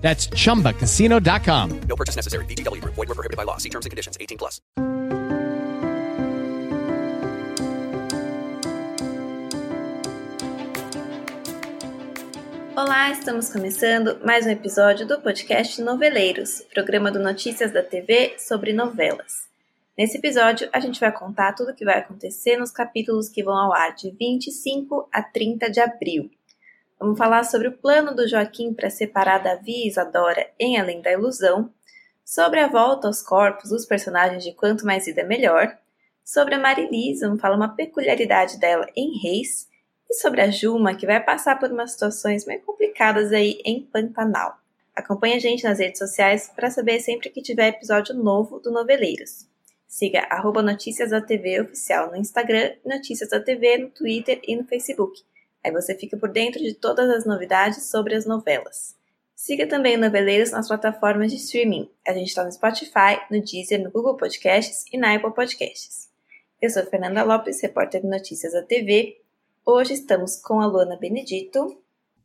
That's chumbacasino.com. No purchase necessary. VGW Group. Void were prohibited by law. See terms and conditions. 18 plus. Olá, estamos começando mais um episódio do podcast Noveleiros, programa do Notícias da TV sobre novelas. Nesse episódio, a gente vai contar tudo o que vai acontecer nos capítulos que vão ao ar de 25 a 30 de abril. Vamos falar sobre o plano do Joaquim para separar Davi e Isadora em Além da Ilusão, sobre a volta aos corpos dos personagens de Quanto Mais Vida Melhor, sobre a Marilisa, vamos falar uma peculiaridade dela em Reis, e sobre a Juma, que vai passar por umas situações meio complicadas aí em Pantanal. Acompanhe a gente nas redes sociais para saber sempre que tiver episódio novo do Noveleiros. Siga arroba Notícias da TV Oficial no Instagram, Notícias da TV no Twitter e no Facebook. Aí você fica por dentro de todas as novidades sobre as novelas. Siga também o Noveleiros nas plataformas de streaming. A gente está no Spotify, no Deezer, no Google Podcasts e na Apple Podcasts. Eu sou Fernanda Lopes, repórter de Notícias da TV, Hoje estamos com a Luana Benedito.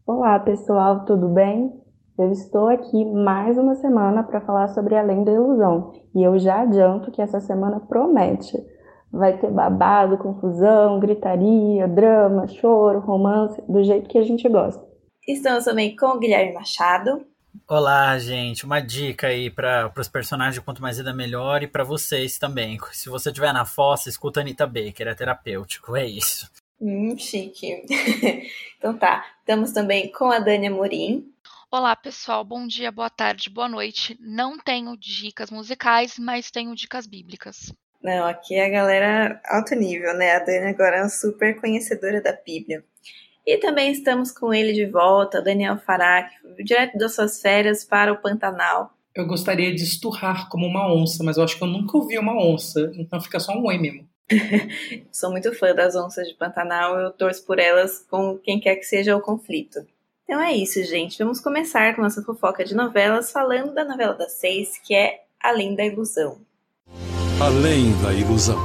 Olá, pessoal, tudo bem? Eu estou aqui mais uma semana para falar sobre Além da Ilusão e eu já adianto que essa semana promete. Vai ter babado, confusão, gritaria, drama, choro, romance, do jeito que a gente gosta. Estamos também com o Guilherme Machado. Olá, gente. Uma dica aí para os personagens de Quanto Mais Vida Melhor e para vocês também. Se você estiver na fossa, escuta a Anitta Baker, é terapêutico. É isso. Hum, chique. então tá. Estamos também com a Dani Amorim. Olá, pessoal. Bom dia, boa tarde, boa noite. Não tenho dicas musicais, mas tenho dicas bíblicas. Não, aqui é a galera alto nível, né? A Dani agora é uma super conhecedora da Bíblia. E também estamos com ele de volta, Daniel Fará, direto das suas férias para o Pantanal. Eu gostaria de esturrar como uma onça, mas eu acho que eu nunca ouvi uma onça, então fica só um oi mesmo. Sou muito fã das onças de Pantanal, eu torço por elas com quem quer que seja o conflito. Então é isso, gente. Vamos começar com nossa fofoca de novelas, falando da novela das seis, que é Além da Ilusão. Além da Ilusão.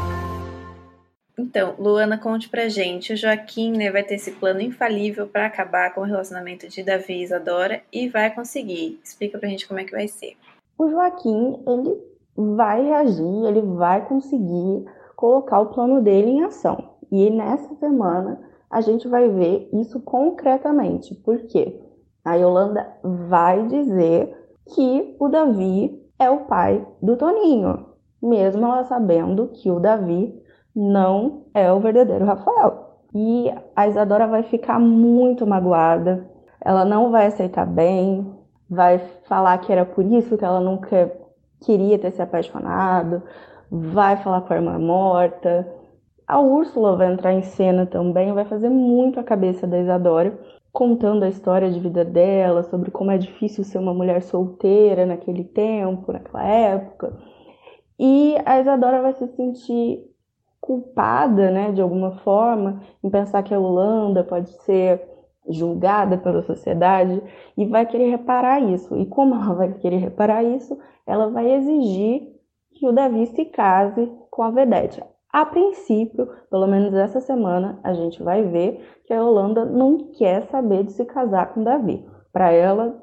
Então, Luana, conte pra gente. O Joaquim né, vai ter esse plano infalível para acabar com o relacionamento de Davi e Isadora e vai conseguir. Explica pra gente como é que vai ser. O Joaquim, ele vai reagir, ele vai conseguir colocar o plano dele em ação. E nessa semana a gente vai ver isso concretamente. Por quê? A Yolanda vai dizer que o Davi é o pai do Toninho, mesmo ela sabendo que o Davi não é o verdadeiro Rafael. E a Isadora vai ficar muito magoada, ela não vai aceitar bem, vai falar que era por isso que ela nunca queria ter se apaixonado, vai falar com a irmã morta. A Úrsula vai entrar em cena também, vai fazer muito a cabeça da Isadora, contando a história de vida dela, sobre como é difícil ser uma mulher solteira naquele tempo, naquela época. E a Isadora vai se sentir culpada, né, de alguma forma, em pensar que a Holanda pode ser julgada pela sociedade e vai querer reparar isso. E como ela vai querer reparar isso, ela vai exigir que o Davi se case com a Vedete. A princípio, pelo menos essa semana, a gente vai ver que a Holanda não quer saber de se casar com Davi. Para ela,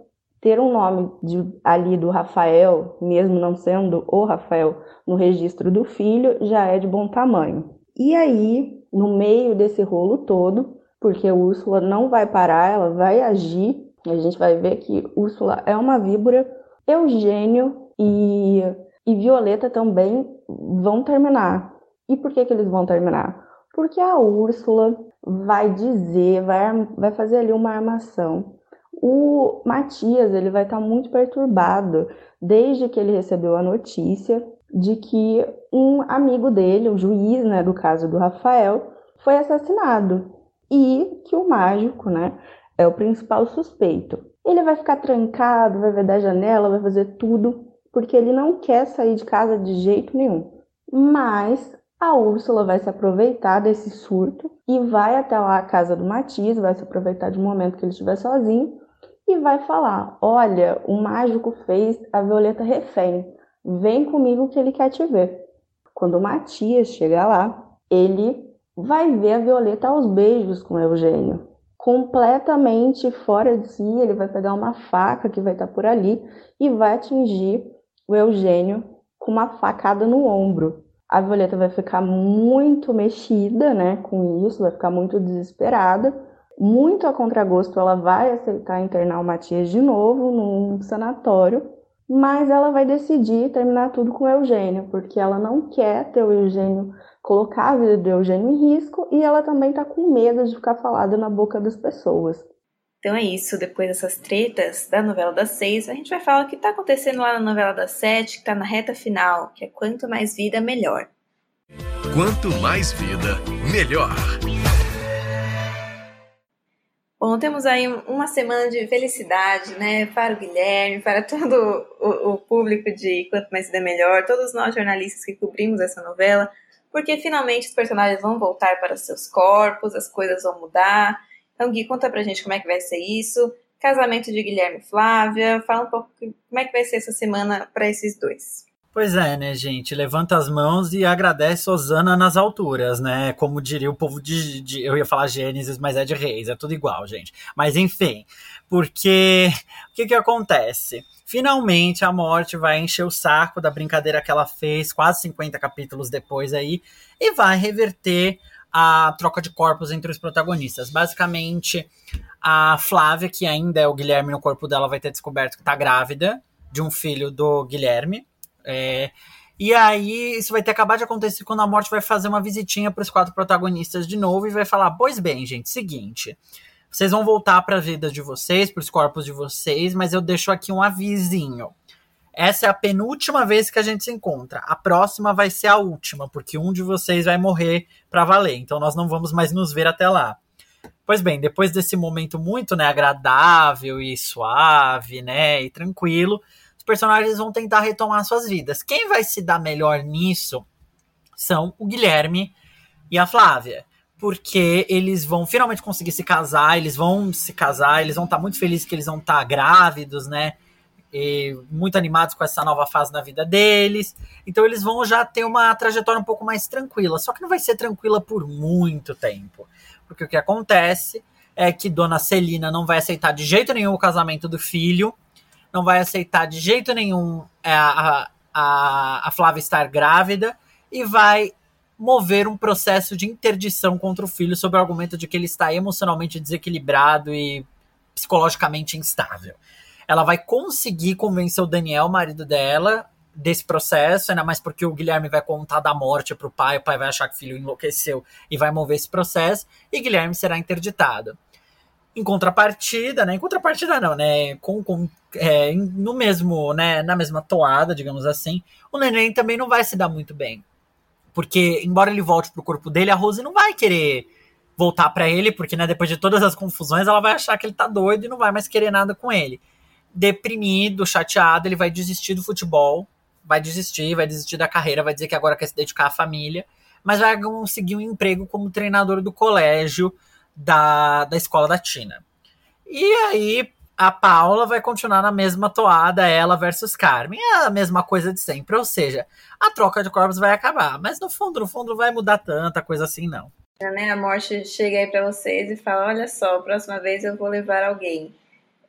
ter um nome de, ali do Rafael, mesmo não sendo o Rafael, no registro do filho, já é de bom tamanho. E aí, no meio desse rolo todo, porque Úrsula não vai parar, ela vai agir, a gente vai ver que Úrsula é uma víbora, Eugênio e e Violeta também vão terminar. E por que, que eles vão terminar? Porque a Úrsula vai dizer, vai, vai fazer ali uma armação. O Matias ele vai estar muito perturbado desde que ele recebeu a notícia de que um amigo dele, o juiz, né, do caso do Rafael, foi assassinado e que o mágico, né, é o principal suspeito. Ele vai ficar trancado, vai ver da janela, vai fazer tudo porque ele não quer sair de casa de jeito nenhum. Mas a Úrsula vai se aproveitar desse surto e vai até lá a casa do Matias, vai se aproveitar de um momento que ele estiver sozinho e vai falar: Olha, o mágico fez a Violeta refém, vem comigo que ele quer te ver. Quando o Matias chegar lá, ele vai ver a Violeta aos beijos com o Eugênio. Completamente fora de si, ele vai pegar uma faca que vai estar por ali e vai atingir o Eugênio com uma facada no ombro. A Violeta vai ficar muito mexida, né, com isso, vai ficar muito desesperada. Muito a contragosto, ela vai aceitar internar o Matias de novo num sanatório, mas ela vai decidir terminar tudo com o Eugênio, porque ela não quer ter o Eugênio, colocar a vida do Eugênio em risco e ela também tá com medo de ficar falada na boca das pessoas. Então é isso, depois dessas tretas da novela das seis, a gente vai falar o que está acontecendo lá na novela das sete, que está na reta final, que é quanto mais vida, melhor. Quanto mais vida, melhor. Bom, temos aí uma semana de felicidade, né, para o Guilherme, para todo o, o público de Quanto Mais Vida Melhor, todos nós jornalistas que cobrimos essa novela, porque finalmente os personagens vão voltar para seus corpos, as coisas vão mudar, então, Gui, conta pra gente como é que vai ser isso. Casamento de Guilherme e Flávia. Fala um pouco como é que vai ser essa semana para esses dois. Pois é, né, gente? Levanta as mãos e agradece Osana nas alturas, né? Como diria o povo de, de, Eu ia falar Gênesis, mas é de Reis, é tudo igual, gente. Mas enfim, porque o que que acontece? Finalmente a morte vai encher o saco da brincadeira que ela fez quase 50 capítulos depois aí e vai reverter a troca de corpos entre os protagonistas. Basicamente, a Flávia, que ainda é o Guilherme no corpo dela, vai ter descoberto que está grávida de um filho do Guilherme. É, e aí, isso vai ter acabado de acontecer quando a morte vai fazer uma visitinha para os quatro protagonistas de novo e vai falar: Pois bem, gente, seguinte. Vocês vão voltar para a vida de vocês, para os corpos de vocês, mas eu deixo aqui um avisinho. Essa é a penúltima vez que a gente se encontra. A próxima vai ser a última, porque um de vocês vai morrer para valer. Então nós não vamos mais nos ver até lá. Pois bem, depois desse momento muito, né, agradável e suave, né, e tranquilo, personagens vão tentar retomar suas vidas. Quem vai se dar melhor nisso são o Guilherme e a Flávia porque eles vão finalmente conseguir se casar, eles vão se casar, eles vão estar tá muito felizes que eles vão estar tá grávidos, né? e muito animados com essa nova fase na vida deles. Então eles vão já ter uma trajetória um pouco mais tranquila. Só que não vai ser tranquila por muito tempo. Porque o que acontece é que Dona Celina não vai aceitar de jeito nenhum o casamento do filho, não vai aceitar de jeito nenhum é, a, a, a Flávia estar grávida e vai mover um processo de interdição contra o filho sob o argumento de que ele está emocionalmente desequilibrado e psicologicamente instável ela vai conseguir convencer o Daniel, o marido dela, desse processo, ainda mais porque o Guilherme vai contar da morte pro pai, o pai vai achar que o filho enlouqueceu e vai mover esse processo, e Guilherme será interditado. Em contrapartida, né? Em contrapartida não, né? Com, com, é, no mesmo, né? Na mesma toada, digamos assim, o neném também não vai se dar muito bem. Porque, embora ele volte pro corpo dele, a Rose não vai querer voltar para ele, porque, né, depois de todas as confusões, ela vai achar que ele tá doido e não vai mais querer nada com ele deprimido, chateado, ele vai desistir do futebol, vai desistir, vai desistir da carreira, vai dizer que agora quer se dedicar à família, mas vai conseguir um emprego como treinador do colégio da, da escola da Tina. E aí a Paula vai continuar na mesma toada, ela versus Carmen, é a mesma coisa de sempre, ou seja, a troca de corpos vai acabar, mas no fundo, no fundo não vai mudar tanta coisa assim não. Né, a morte chega aí para vocês e fala, olha só, próxima vez eu vou levar alguém.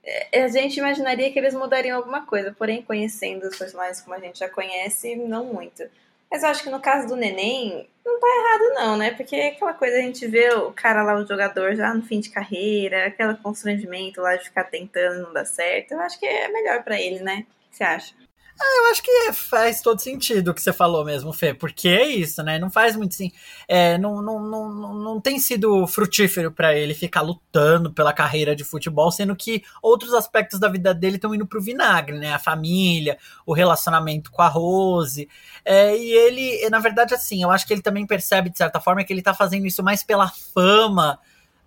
É, a gente imaginaria que eles mudariam alguma coisa, porém, conhecendo os personagens como a gente já conhece, não muito. Mas eu acho que no caso do neném, não tá errado não, né? Porque é aquela coisa a gente vê o cara lá, o jogador, já no fim de carreira, aquele constrangimento lá de ficar tentando e não dar certo. Eu acho que é melhor para ele, né? O que você acha? Ah, eu acho que faz todo sentido o que você falou mesmo, Fê, porque é isso, né? Não faz muito assim. É, não, não, não, não tem sido frutífero para ele ficar lutando pela carreira de futebol, sendo que outros aspectos da vida dele estão indo pro vinagre, né? A família, o relacionamento com a Rose. É, e ele, na verdade, assim, eu acho que ele também percebe, de certa forma, que ele tá fazendo isso mais pela fama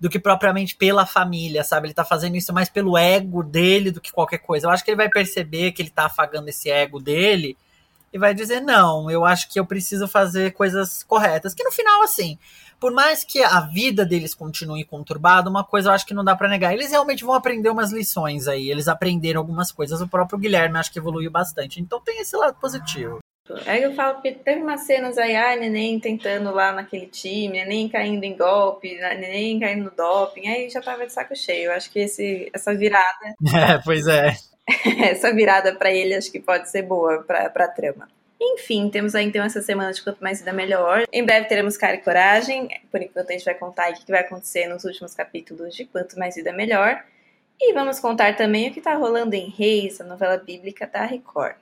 do que propriamente pela família, sabe? Ele tá fazendo isso mais pelo ego dele do que qualquer coisa. Eu acho que ele vai perceber que ele tá afagando esse ego dele e vai dizer: não, eu acho que eu preciso fazer coisas corretas. Que no final, assim, por mais que a vida deles continue conturbada, uma coisa eu acho que não dá para negar. Eles realmente vão aprender umas lições aí. Eles aprenderam algumas coisas. O próprio Guilherme acho que evoluiu bastante. Então tem esse lado positivo. Aí eu falo que teve umas cenas aí, ai, neném tentando lá naquele time, neném caindo em golpe, neném caindo no doping, aí já tava de saco cheio. Eu acho que esse, essa virada. É, pois é. essa virada para ele acho que pode ser boa pra, pra trama. Enfim, temos aí então essa semana de Quanto Mais Vida Melhor. Em breve teremos Cara e Coragem. Por enquanto a gente vai contar o que vai acontecer nos últimos capítulos de Quanto Mais Vida Melhor. E vamos contar também o que está rolando em Reis, a novela bíblica da Record.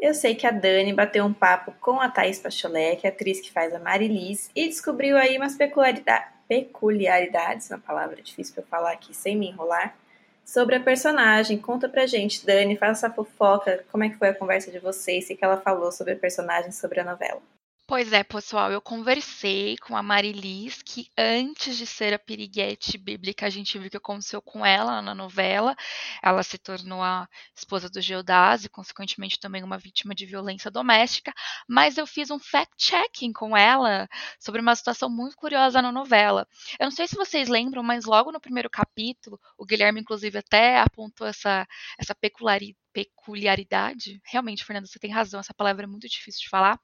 Eu sei que a Dani bateu um papo com a é a atriz que faz a Marilis, e descobriu aí umas peculiaridades, uma palavra difícil para eu falar aqui sem me enrolar, sobre a personagem. Conta pra gente, Dani, faça essa fofoca, como é que foi a conversa de vocês, o que ela falou sobre a personagem, sobre a novela. Pois é, pessoal, eu conversei com a Marilis, que antes de ser a piriguete bíblica, a gente viu o que aconteceu com ela na novela. Ela se tornou a esposa do Geodás e, consequentemente, também uma vítima de violência doméstica. Mas eu fiz um fact-checking com ela sobre uma situação muito curiosa na novela. Eu não sei se vocês lembram, mas logo no primeiro capítulo, o Guilherme, inclusive, até apontou essa, essa peculiaridade. Realmente, Fernanda, você tem razão, essa palavra é muito difícil de falar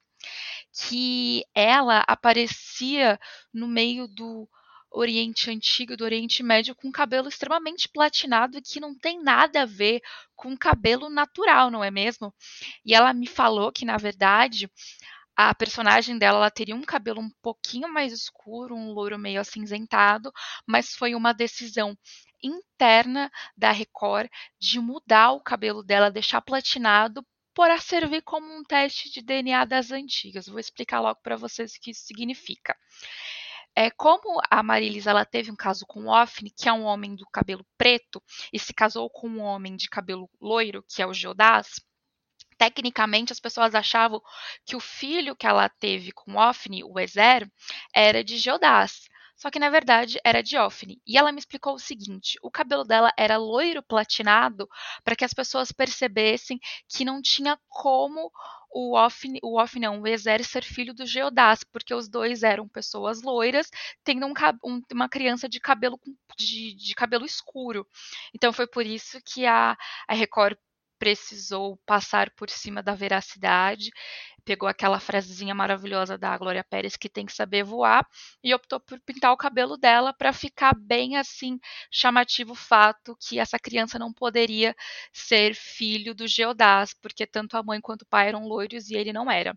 que ela aparecia no meio do Oriente Antigo, do Oriente Médio, com cabelo extremamente platinado que não tem nada a ver com cabelo natural, não é mesmo? E ela me falou que, na verdade, a personagem dela ela teria um cabelo um pouquinho mais escuro, um louro meio acinzentado, mas foi uma decisão interna da Record de mudar o cabelo dela, deixar platinado para servir como um teste de DNA das antigas. Vou explicar logo para vocês o que isso significa. É, como a Marilisa ela teve um caso com o Ofne, que é um homem do cabelo preto, e se casou com um homem de cabelo loiro, que é o Geodás, tecnicamente as pessoas achavam que o filho que ela teve com o Ofne, o Ezer, era de Geodás. Só que na verdade era Diófane. E ela me explicou o seguinte: o cabelo dela era loiro platinado para que as pessoas percebessem que não tinha como o Ofne, o Ofne não, o Ezer ser filho do Geodás, porque os dois eram pessoas loiras, tendo um, um, uma criança de cabelo de, de, cabelo escuro. Então foi por isso que a, a Record precisou passar por cima da veracidade, pegou aquela frasezinha maravilhosa da Glória Pérez que tem que saber voar e optou por pintar o cabelo dela para ficar bem assim chamativo o fato que essa criança não poderia ser filho do Geodás, porque tanto a mãe quanto o pai eram loiros e ele não era.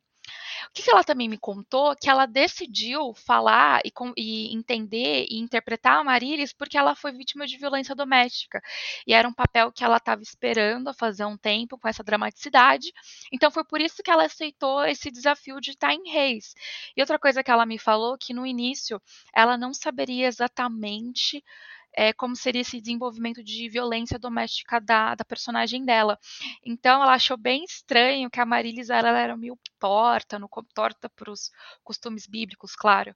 O que ela também me contou que ela decidiu falar e, e, entender e interpretar a Marilis porque ela foi vítima de violência doméstica. E era um papel que ela estava esperando há fazer um tempo com essa dramaticidade. Então foi por isso que ela aceitou esse desafio de estar em Reis. E outra coisa que ela me falou que no início ela não saberia exatamente é, como seria esse desenvolvimento de violência doméstica da, da personagem dela. Então ela achou bem estranho que a Marilis ela era meio torta, no, torta para os costumes bíblicos, claro.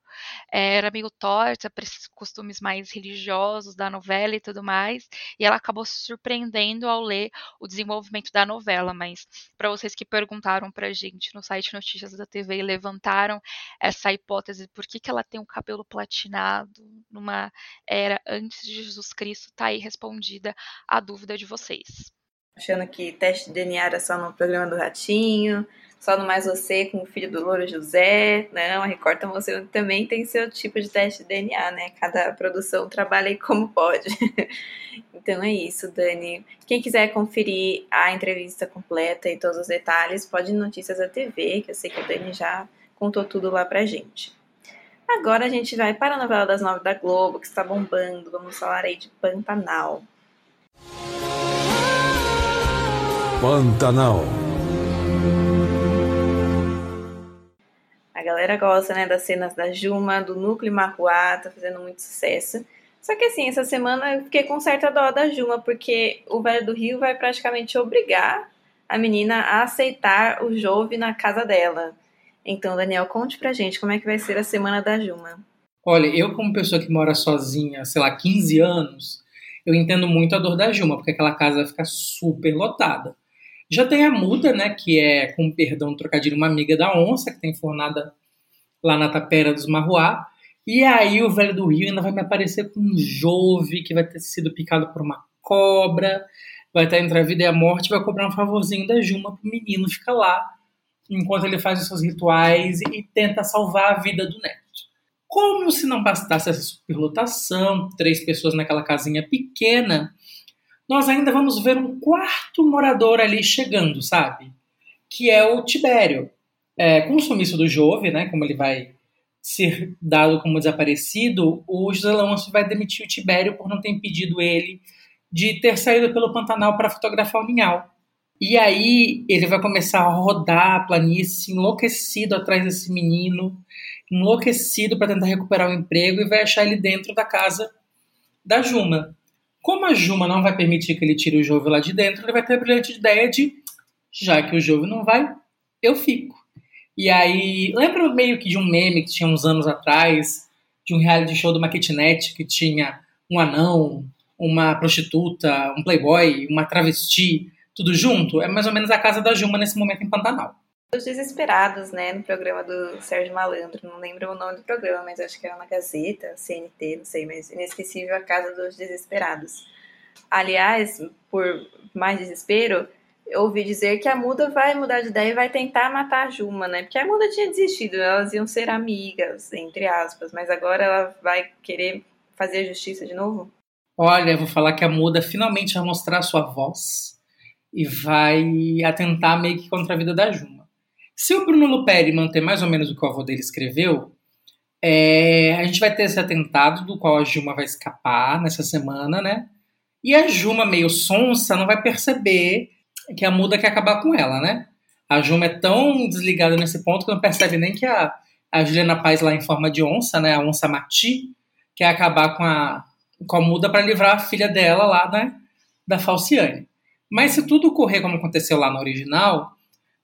É, era meio torta para esses costumes mais religiosos da novela e tudo mais. E ela acabou se surpreendendo ao ler o desenvolvimento da novela. Mas para vocês que perguntaram para a gente no site Notícias da TV e levantaram essa hipótese por que, que ela tem um cabelo platinado numa era antes de Jesus Cristo, tá aí respondida a dúvida de vocês. Achando que teste de DNA era só no programa do Ratinho, só no Mais Você com o filho do Louro José. Não, a Record Você também tem seu tipo de teste de DNA, né? Cada produção trabalha aí como pode. então é isso, Dani. Quem quiser conferir a entrevista completa e todos os detalhes, pode ir no Notícias da TV, que eu sei que a Dani já contou tudo lá pra gente. Agora a gente vai para a novela das nove da Globo, que está bombando. Vamos falar aí de Pantanal. Pantanal. A galera gosta, né, das cenas da Juma, do núcleo Marruá, tá fazendo muito sucesso. Só que assim, essa semana eu fiquei com certa dó da Juma, porque o Velho do Rio vai praticamente obrigar a menina a aceitar o Jove na casa dela. Então, Daniel, conte pra gente como é que vai ser a semana da Juma. Olha, eu como pessoa que mora sozinha, sei lá, 15 anos, eu entendo muito a dor da Juma, porque aquela casa vai ficar super lotada. Já tem a Muda, né, que é, com perdão, trocadilho, uma amiga da onça, que tem fornada lá na Tapera dos Marruá. E aí o velho do Rio ainda vai me aparecer com um Jove, que vai ter sido picado por uma cobra, vai estar entre a vida e a morte, vai cobrar um favorzinho da Juma pro menino ficar lá, enquanto ele faz os seus rituais e tenta salvar a vida do neto. Como se não bastasse essa superlotação, três pessoas naquela casinha pequena, nós ainda vamos ver um quarto morador ali chegando, sabe? Que é o Tibério. É, com o sumiço do Jove, né, como ele vai ser dado como desaparecido, o José Leôncio vai demitir o Tibério por não ter impedido ele de ter saído pelo Pantanal para fotografar o Ninhal. E aí ele vai começar a rodar a planície enlouquecido atrás desse menino, enlouquecido para tentar recuperar o emprego e vai achar ele dentro da casa da Juma. Como a Juma não vai permitir que ele tire o Jove lá de dentro, ele vai ter a brilhante ideia de, já que o Jove não vai, eu fico. E aí, lembra meio que de um meme que tinha uns anos atrás, de um reality show do uma kitnet que tinha um anão, uma prostituta, um playboy, uma travesti, tudo junto? É mais ou menos a casa da Juma nesse momento em Pantanal. Os Desesperados, né, no programa do Sérgio Malandro, não lembro o nome do programa, mas acho que era na Gazeta, CNT, não sei, mas inesquecível a Casa dos Desesperados. Aliás, por mais desespero, eu ouvi dizer que a Muda vai mudar de ideia e vai tentar matar a Juma, né? Porque a Muda tinha desistido, elas iam ser amigas, entre aspas, mas agora ela vai querer fazer a justiça de novo? Olha, eu vou falar que a Muda finalmente vai mostrar a sua voz e vai atentar meio que contra a vida da Juma. Se o Bruno Luperi manter mais ou menos o que o avô dele escreveu, é, a gente vai ter esse atentado do qual a Juma vai escapar nessa semana, né? E a Juma, meio sonsa, não vai perceber que a Muda quer acabar com ela, né? A Juma é tão desligada nesse ponto que não percebe nem que a, a Juliana Paz, lá em forma de onça, né? A onça Mati, quer acabar com a, com a Muda para livrar a filha dela lá, né? Da Falciane. Mas se tudo ocorrer como aconteceu lá no original,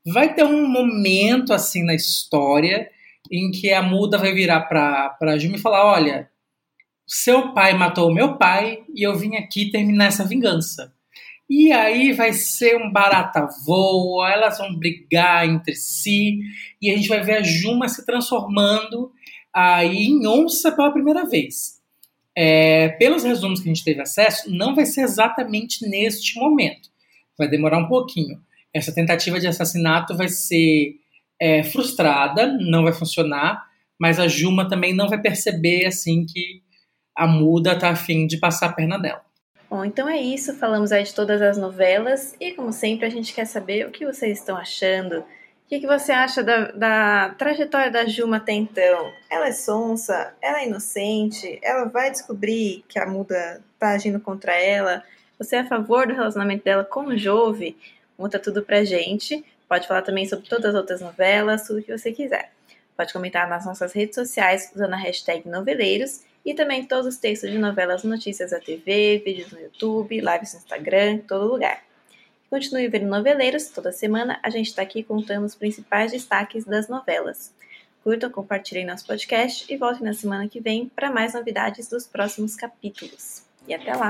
vai ter um momento assim na história em que a muda vai virar para para Juma e falar, olha, seu pai matou o meu pai e eu vim aqui terminar essa vingança. E aí vai ser um barata voa, elas vão brigar entre si e a gente vai ver a Juma se transformando aí em onça pela primeira vez. É, pelos resumos que a gente teve acesso, não vai ser exatamente neste momento. Vai demorar um pouquinho essa tentativa de assassinato vai ser é, frustrada, não vai funcionar, mas a Juma também não vai perceber assim que a muda tá afim de passar a perna dela. Bom, então é isso. Falamos aí de todas as novelas e, como sempre, a gente quer saber o que vocês estão achando. O que, que você acha da, da trajetória da Juma até então? Ela é sonsa? Ela é inocente? Ela vai descobrir que a muda tá agindo contra ela? Você é a favor do relacionamento dela com o Jove? Conta tudo pra gente. Pode falar também sobre todas as outras novelas, tudo que você quiser. Pode comentar nas nossas redes sociais usando a hashtag noveleiros e também todos os textos de novelas, notícias da TV, vídeos no YouTube, lives no Instagram, todo lugar. Continue vendo Noveleiros, toda semana a gente está aqui contando os principais destaques das novelas. Curtam, compartilhem nosso podcast e voltem na semana que vem para mais novidades dos próximos capítulos. E até lá!